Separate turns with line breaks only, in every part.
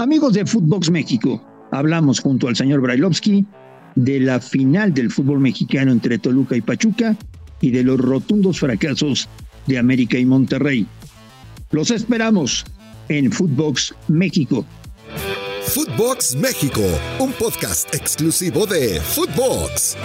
Amigos de Footbox México, hablamos junto al señor Brailovsky de la final del fútbol mexicano entre Toluca y Pachuca y de los rotundos fracasos de América y Monterrey. Los esperamos en Footbox México.
Footbox México, un podcast exclusivo de Footbox.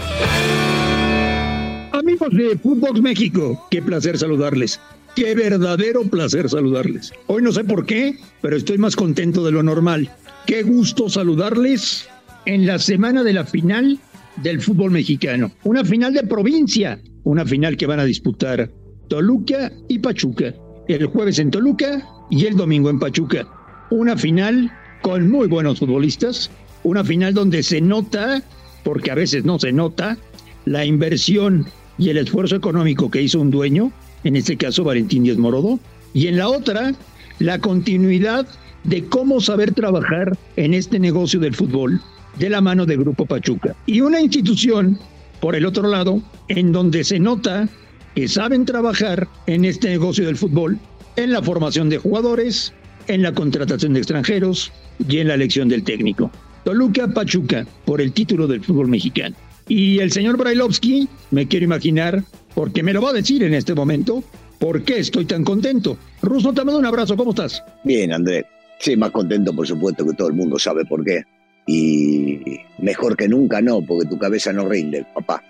Amigos de Footbox México, qué placer saludarles. Qué verdadero placer saludarles. Hoy no sé por qué, pero estoy más contento de lo normal. Qué gusto saludarles en la semana de la final del fútbol mexicano. Una final de provincia, una final que van a disputar Toluca y Pachuca. El jueves en Toluca y el domingo en Pachuca. Una final con muy buenos futbolistas, una final donde se nota, porque a veces no se nota, la inversión y el esfuerzo económico que hizo un dueño en este caso Valentín Díaz Morodo, y en la otra, la continuidad de cómo saber trabajar en este negocio del fútbol de la mano de Grupo Pachuca. Y una institución, por el otro lado, en donde se nota que saben trabajar en este negocio del fútbol, en la formación de jugadores, en la contratación de extranjeros y en la elección del técnico. Toluca Pachuca, por el título del fútbol mexicano. Y el señor Brailovsky, me quiero imaginar, porque me lo va a decir en este momento, por qué estoy tan contento. Ruso, te mando un abrazo, ¿cómo estás?
Bien, André. Sí, más contento, por supuesto, que todo el mundo sabe por qué. Y mejor que nunca no, porque tu cabeza no rinde, papá.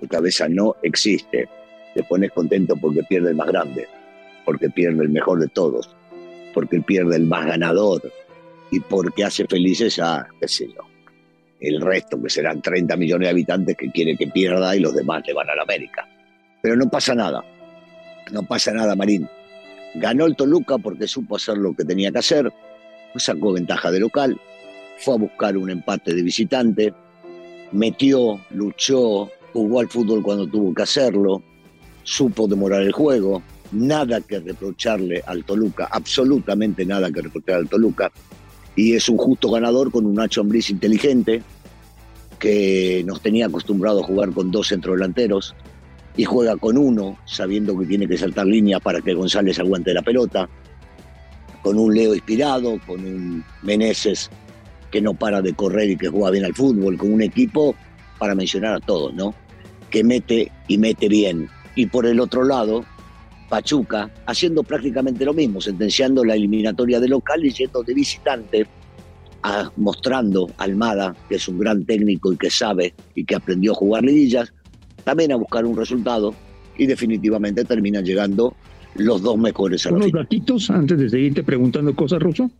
Tu cabeza no existe. Te pones contento porque pierde el más grande, porque pierde el mejor de todos, porque pierde el más ganador y porque hace felices a, qué sé yo, el resto, que serán 30 millones de habitantes que quiere que pierda y los demás le van a la América. Pero no pasa nada, no pasa nada, Marín. Ganó el Toluca porque supo hacer lo que tenía que hacer, sacó ventaja de local, fue a buscar un empate de visitante, metió, luchó, jugó al fútbol cuando tuvo que hacerlo, supo demorar el juego, nada que reprocharle al Toluca, absolutamente nada que reprochar al Toluca, y es un justo ganador con un Nacho Ambriz inteligente que nos tenía acostumbrado a jugar con dos centrodelanteros, y juega con uno, sabiendo que tiene que saltar línea para que González aguante la pelota, con un Leo inspirado, con un Meneses que no para de correr y que juega bien al fútbol, con un equipo, para mencionar a todos, ¿no? Que mete y mete bien. Y por el otro lado, Pachuca, haciendo prácticamente lo mismo, sentenciando la eliminatoria de local y yendo de visitante, a, mostrando a Almada, que es un gran técnico y que sabe y que aprendió a jugar liguillas, también a buscar un resultado y definitivamente terminan llegando los dos mejores a la
Unos datitos antes de seguirte preguntando cosas, Ruso.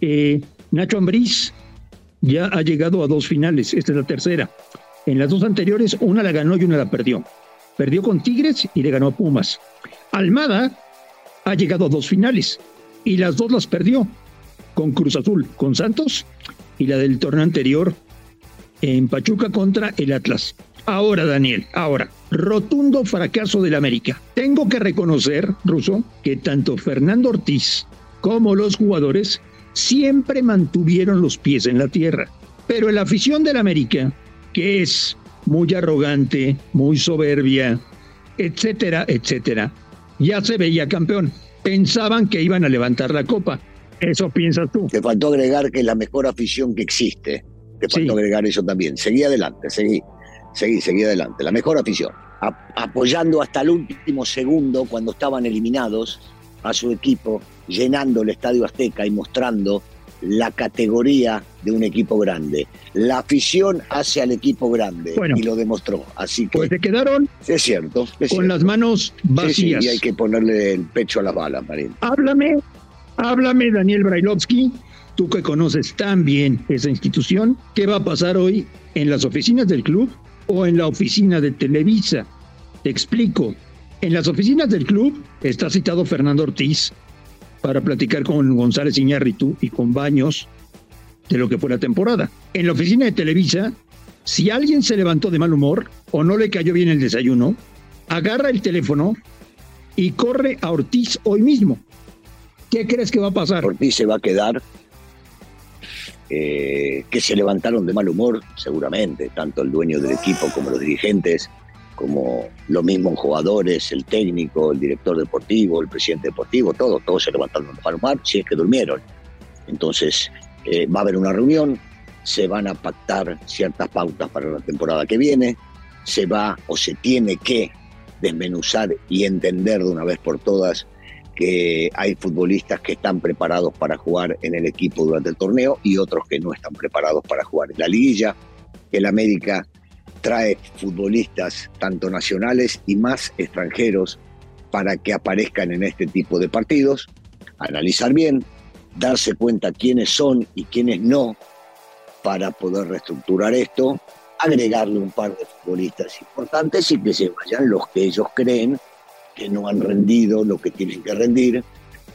Eh, Nacho Ambriz ya ha llegado a dos finales, esta es la tercera. En las dos anteriores, una la ganó y una la perdió. Perdió con Tigres y le ganó a Pumas. Almada ha llegado a dos finales y las dos las perdió con Cruz Azul, con Santos y la del torneo anterior en Pachuca contra el Atlas. Ahora, Daniel, ahora, rotundo fracaso del América. Tengo que reconocer, Ruso, que tanto Fernando Ortiz como los jugadores siempre mantuvieron los pies en la tierra. Pero la afición del América, que es muy arrogante, muy soberbia, etcétera, etcétera, ya se veía campeón. Pensaban que iban a levantar la copa. Eso piensas tú.
Te faltó agregar que es la mejor afición que existe. Te faltó agregar eso también. Seguí adelante, seguí seguí, seguí adelante. La mejor afición. apoyando hasta el último segundo cuando estaban eliminados a su equipo, llenando el Estadio Azteca y mostrando la categoría de un equipo grande. La afición hace al equipo grande y lo demostró. Así que.
Pues se quedaron.
Es cierto.
con las manos vacías.
Sí, y hay que ponerle el pecho a la bala, Marín.
Háblame, háblame, Daniel Brailovsky, tú que conoces tan bien esa institución, ¿qué va a pasar hoy en las oficinas del club o en la oficina de Televisa. Te explico. En las oficinas del club está citado Fernando Ortiz para platicar con González Iñárritu y con Baños de lo que fue la temporada. En la oficina de Televisa, si alguien se levantó de mal humor o no le cayó bien el desayuno, agarra el teléfono y corre a Ortiz hoy mismo. ¿Qué crees que va a pasar?
Ortiz se va a quedar eh, que se levantaron de mal humor, seguramente, tanto el dueño del equipo como los dirigentes, como los mismos jugadores, el técnico, el director deportivo, el presidente deportivo, todos, todos se levantaron de mal humor, si es que durmieron. Entonces, eh, va a haber una reunión, se van a pactar ciertas pautas para la temporada que viene, se va o se tiene que desmenuzar y entender de una vez por todas que hay futbolistas que están preparados para jugar en el equipo durante el torneo y otros que no están preparados para jugar en la liguilla, el América trae futbolistas tanto nacionales y más extranjeros para que aparezcan en este tipo de partidos, analizar bien, darse cuenta quiénes son y quiénes no para poder reestructurar esto, agregarle un par de futbolistas importantes y que se vayan los que ellos creen que no han rendido lo que tienen que rendir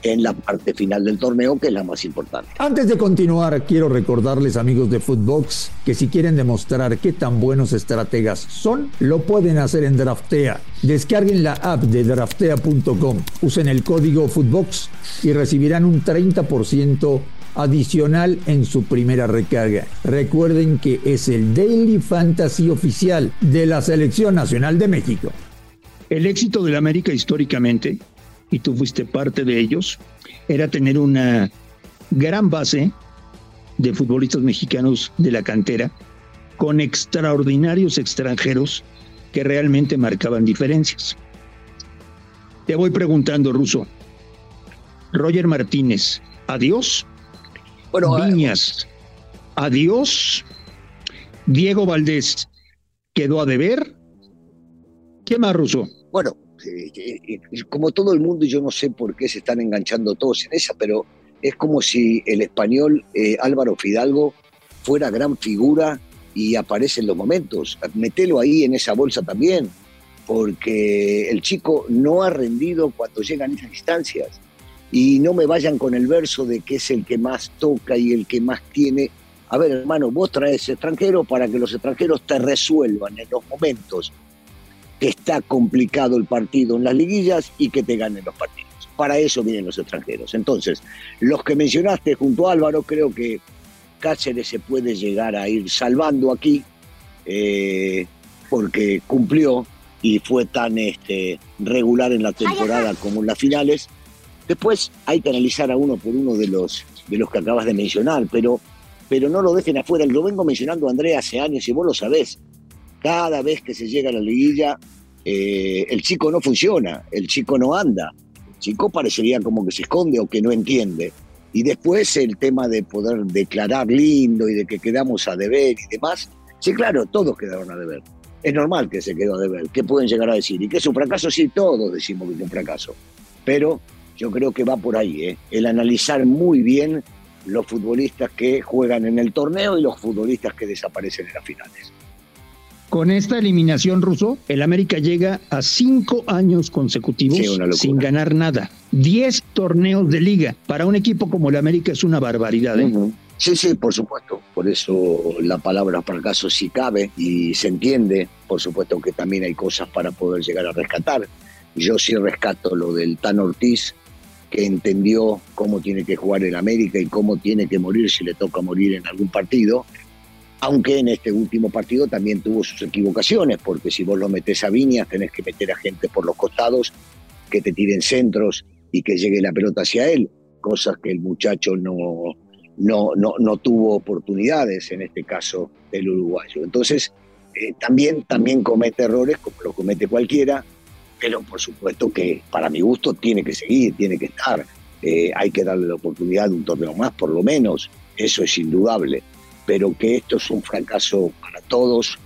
en la parte final del torneo, que es la más importante.
Antes de continuar, quiero recordarles, amigos de Footbox, que si quieren demostrar qué tan buenos estrategas son, lo pueden hacer en Draftea. Descarguen la app de draftea.com, usen el código Footbox y recibirán un 30% adicional en su primera recarga. Recuerden que es el Daily Fantasy oficial de la Selección Nacional de México. El éxito del América históricamente, y tú fuiste parte de ellos, era tener una gran base de futbolistas mexicanos de la cantera con extraordinarios extranjeros que realmente marcaban diferencias. Te voy preguntando, Ruso. Roger Martínez, adiós. Bueno, Viñas, adiós. Diego Valdés, quedó a deber. ¿Qué más, Ruso?
Bueno, como todo el mundo, yo no sé por qué se están enganchando todos en esa, pero es como si el español eh, Álvaro Fidalgo fuera gran figura y aparece en los momentos. Metelo ahí en esa bolsa también, porque el chico no ha rendido cuando llegan esas instancias. Y no me vayan con el verso de que es el que más toca y el que más tiene. A ver, hermano, vos traes extranjeros para que los extranjeros te resuelvan en los momentos que está complicado el partido en las liguillas y que te ganen los partidos. Para eso vienen los extranjeros. Entonces, los que mencionaste junto a Álvaro, creo que Cáceres se puede llegar a ir salvando aquí, eh, porque cumplió y fue tan este, regular en la temporada como en las finales. Después hay que analizar a uno por uno de los, de los que acabas de mencionar, pero, pero no lo dejen afuera. Lo vengo mencionando Andrea hace años y vos lo sabés. Cada vez que se llega a la liguilla, eh, el chico no funciona, el chico no anda, el chico parecería como que se esconde o que no entiende. Y después el tema de poder declarar lindo y de que quedamos a deber y demás. Sí, claro, todos quedaron a deber. Es normal que se quedó a deber. ¿Qué pueden llegar a decir? ¿Y que es un fracaso? Sí, todos decimos que es un fracaso. Pero yo creo que va por ahí, ¿eh? el analizar muy bien los futbolistas que juegan en el torneo y los futbolistas que desaparecen en las finales. Con esta eliminación ruso, el América llega a cinco años consecutivos sin ganar nada. Diez torneos de liga. Para un equipo como el América es una barbaridad. ¿eh? Sí, sí, por supuesto. Por eso la palabra fracaso sí cabe y se entiende. Por supuesto que también hay cosas para poder llegar a rescatar. Yo sí rescato lo del Tan Ortiz, que entendió cómo tiene que jugar el América y cómo tiene que morir si le toca morir en algún partido aunque en este último partido también tuvo sus equivocaciones, porque si vos lo metés a Viñas tenés que meter a gente por los costados que te tiren centros y que llegue la pelota hacia él, cosas que el muchacho no, no, no, no tuvo oportunidades en este caso del uruguayo. Entonces, eh, también, también comete errores como lo comete cualquiera, pero por supuesto que para mi gusto tiene que seguir, tiene que estar. Eh, hay que darle la oportunidad de un torneo más, por lo menos, eso es indudable pero que esto es un fracaso para todos,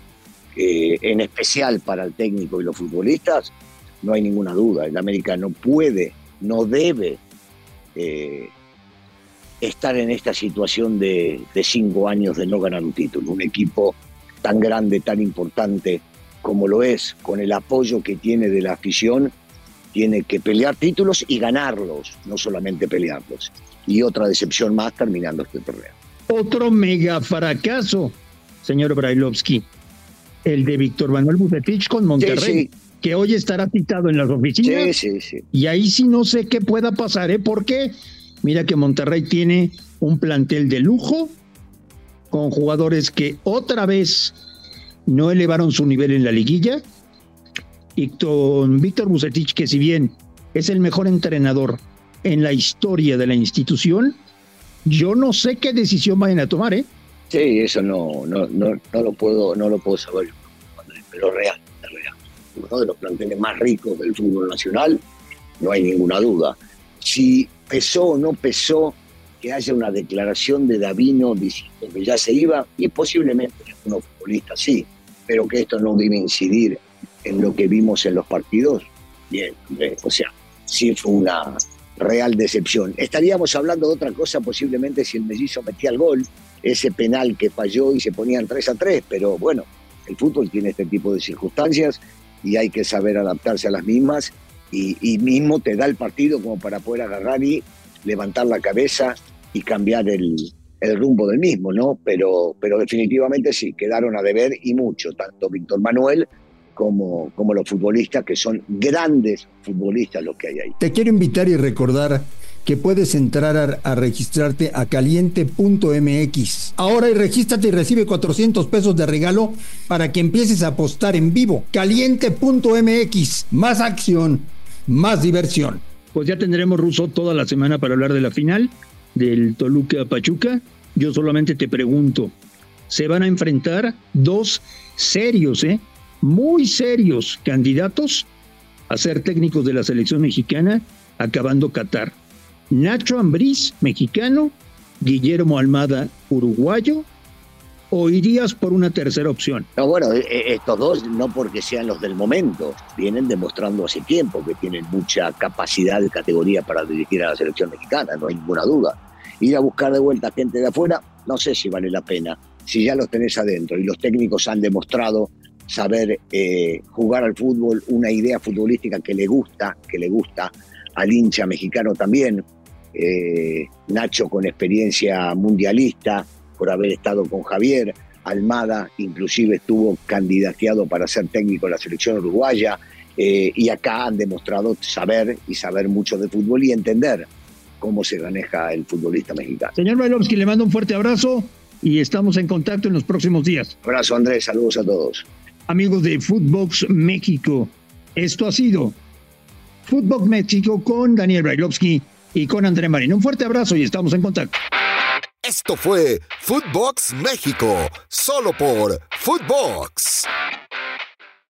en especial para el técnico y los futbolistas, no hay ninguna duda. El América no puede, no debe eh, estar en esta situación de, cinco años de no ganar un título. Un equipo tan grande, tan importante como lo es, con el apoyo que tiene de la afición, tiene que pelear títulos y ganarlos, no solamente pelearlos. Y otra decepción más terminando este torneo. Otro mega fracaso, señor Brailovsky, el de Víctor Manuel Bucetich con Monterrey. que hoy estará citado en las oficinas. Sí, sí, y ahí sí no sé qué pueda pasar, ¿eh? Porque mira que Monterrey tiene un plantel de lujo con jugadores que otra vez no elevaron su nivel en la liguilla y con Víctor Bucetich, que si bien es el mejor entrenador en la historia de la institución,
Yo no sé qué decisión vayan a tomar, ¿eh?
Sí, eso no, no, no, no lo puedo, no lo puedo saber, pero real, real. Uno de los planteles más ricos del fútbol nacional, no hay ninguna duda. Si pesó o no pesó que haya una declaración de Davino diciendo que ya se iba, y posiblemente unos futbolistas sí, pero que esto no debe incidir en lo que vimos en los partidos, bien, o sea, sí fue una real decepción. Estaríamos hablando de otra cosa posiblemente si el mellizo metía el gol, ese penal que falló y se ponían 3 a 3, pero bueno, el fútbol tiene este tipo de circunstancias y hay que saber adaptarse a las mismas y, mismo te da el partido como para poder agarrar y levantar la cabeza y cambiar el, el rumbo del mismo, ¿no? Pero, pero definitivamente sí, quedaron a deber y mucho, tanto Víctor Manuel como, como los futbolistas, que son grandes futbolistas los que hay ahí.
Te quiero invitar y recordar que puedes entrar a, a registrarte a caliente.mx. Ahora y regístrate y recibe 400 pesos de regalo para que empieces a apostar en vivo. Caliente.mx. Más acción, más diversión.
Pues ya tendremos Ruso toda la semana para hablar de la final del Toluca Pachuca. Yo solamente te pregunto, se van a enfrentar dos serios, ¿eh? Muy serios candidatos a ser técnicos de la selección mexicana acabando Qatar. Nacho Ambriz, mexicano, Guillermo Almada, uruguayo, o irías por una tercera opción?
No, bueno, e, e, estos dos no porque sean los del momento, vienen demostrando hace tiempo que tienen mucha capacidad de categoría para dirigir a la selección mexicana, no hay ninguna duda. Ir a buscar de vuelta gente de afuera, no sé si vale la pena, si ya los tenés adentro y los técnicos han demostrado saber eh, jugar al fútbol, una idea futbolística que le gusta, que le gusta al hincha mexicano también. Eh, Nacho con experiencia mundialista por haber estado con Javier, Almada inclusive estuvo candidateado para ser técnico de la selección uruguaya eh, y acá han demostrado saber y saber mucho de fútbol y entender cómo se maneja el futbolista mexicano.
Señor Bailovsky, le mando un fuerte abrazo y estamos en contacto en los próximos días.
Abrazo Andrés, saludos a todos
amigos de Footbox México. Esto ha sido Footbox México con Daniel Brailovsky y con André Marín. Un fuerte abrazo y estamos en contacto.
Esto fue Footbox México, solo por Footbox.